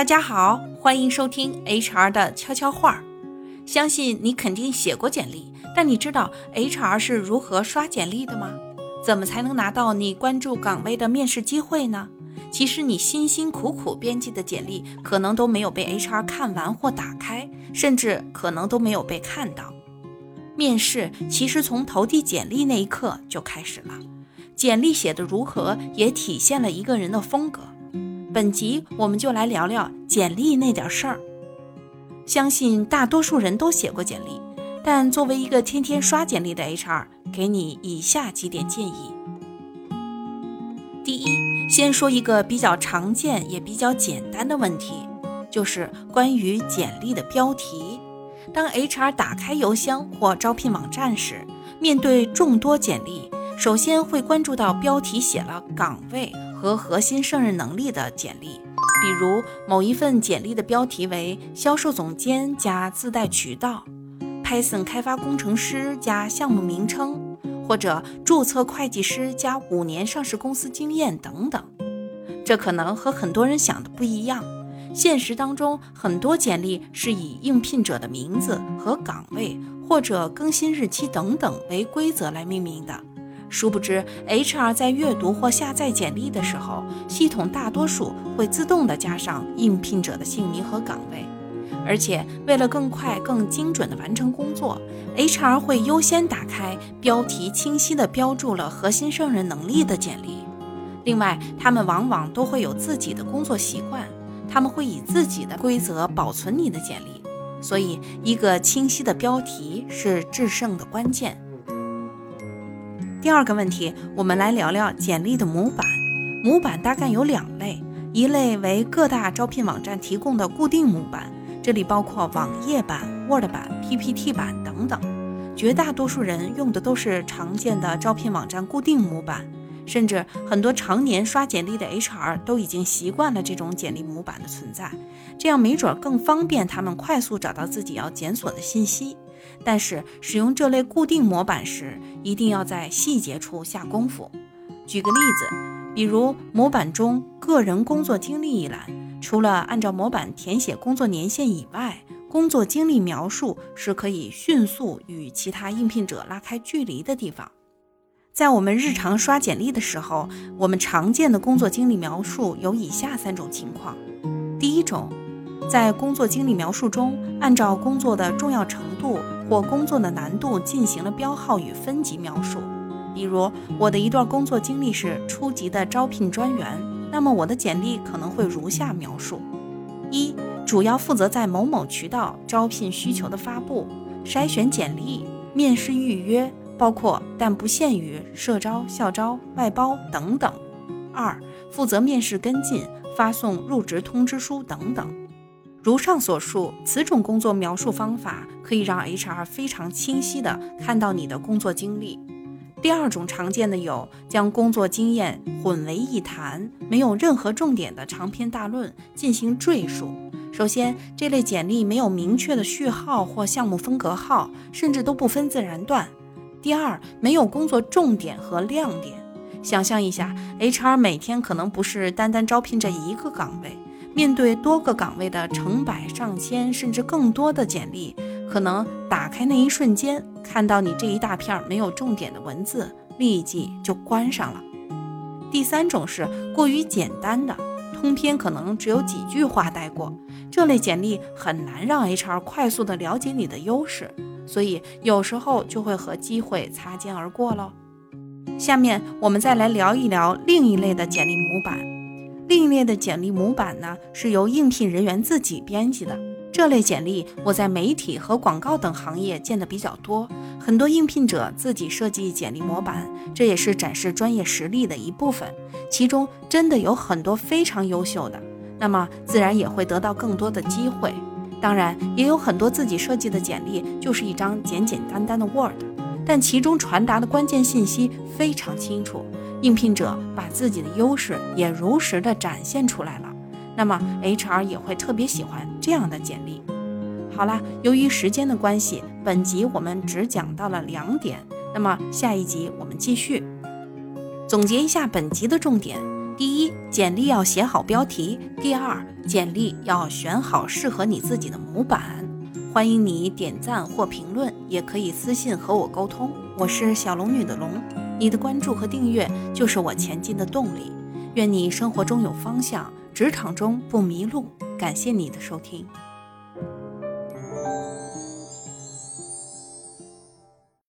大家好，欢迎收听 HR 的悄悄话。相信你肯定写过简历，但你知道 HR 是如何刷简历的吗？怎么才能拿到你关注岗位的面试机会呢？其实你辛辛苦苦编辑的简历，可能都没有被 HR 看完或打开，甚至可能都没有被看到。面试其实从投递简历那一刻就开始了，简历写的如何，也体现了一个人的风格。本集我们就来聊聊简历那点事儿。相信大多数人都写过简历，但作为一个天天刷简历的 HR，给你以下几点建议。第一，先说一个比较常见也比较简单的问题，就是关于简历的标题。当 HR 打开邮箱或招聘网站时，面对众多简历，首先会关注到标题写了岗位。和核心胜任能力的简历，比如某一份简历的标题为“销售总监加自带渠道 ”，Python 开发工程师加项目名称，或者注册会计师加五年上市公司经验等等。这可能和很多人想的不一样。现实当中，很多简历是以应聘者的名字和岗位，或者更新日期等等为规则来命名的。殊不知，HR 在阅读或下载简历的时候，系统大多数会自动的加上应聘者的姓名和岗位，而且为了更快、更精准的完成工作，HR 会优先打开标题清晰的标注了核心胜任能力的简历。另外，他们往往都会有自己的工作习惯，他们会以自己的规则保存你的简历，所以一个清晰的标题是制胜的关键。第二个问题，我们来聊聊简历的模板。模板大概有两类，一类为各大招聘网站提供的固定模板，这里包括网页版、Word 版、PPT 版等等。绝大多数人用的都是常见的招聘网站固定模板，甚至很多常年刷简历的 HR 都已经习惯了这种简历模板的存在，这样没准更方便他们快速找到自己要检索的信息。但是使用这类固定模板时，一定要在细节处下功夫。举个例子，比如模板中个人工作经历一栏，除了按照模板填写工作年限以外，工作经历描述是可以迅速与其他应聘者拉开距离的地方。在我们日常刷简历的时候，我们常见的工作经历描述有以下三种情况：第一种，在工作经历描述中，按照工作的重要程度。或工作的难度进行了标号与分级描述，比如我的一段工作经历是初级的招聘专员，那么我的简历可能会如下描述：一、主要负责在某某渠道招聘需求的发布、筛选简历、面试预约，包括但不限于社招、校招、外包等等；二、负责面试跟进、发送入职通知书等等。如上所述，此种工作描述方法可以让 HR 非常清晰地看到你的工作经历。第二种常见的有将工作经验混为一谈，没有任何重点的长篇大论进行赘述。首先，这类简历没有明确的序号或项目分隔号，甚至都不分自然段。第二，没有工作重点和亮点。想象一下，HR 每天可能不是单单招聘这一个岗位。面对多个岗位的成百上千甚至更多的简历，可能打开那一瞬间，看到你这一大片没有重点的文字，立即就关上了。第三种是过于简单的，通篇可能只有几句话带过，这类简历很难让 HR 快速的了解你的优势，所以有时候就会和机会擦肩而过喽。下面我们再来聊一聊另一类的简历模板。另一类的简历模板呢，是由应聘人员自己编辑的。这类简历我在媒体和广告等行业见的比较多。很多应聘者自己设计简历模板，这也是展示专业实力的一部分。其中真的有很多非常优秀的，那么自然也会得到更多的机会。当然，也有很多自己设计的简历就是一张简简单单的 Word，但其中传达的关键信息非常清楚。应聘者把自己的优势也如实的展现出来了，那么 HR 也会特别喜欢这样的简历。好了，由于时间的关系，本集我们只讲到了两点，那么下一集我们继续总结一下本集的重点。第一，简历要写好标题；第二，简历要选好适合你自己的模板。欢迎你点赞或评论，也可以私信和我沟通。我是小龙女的龙，你的关注和订阅就是我前进的动力。愿你生活中有方向，职场中不迷路。感谢你的收听。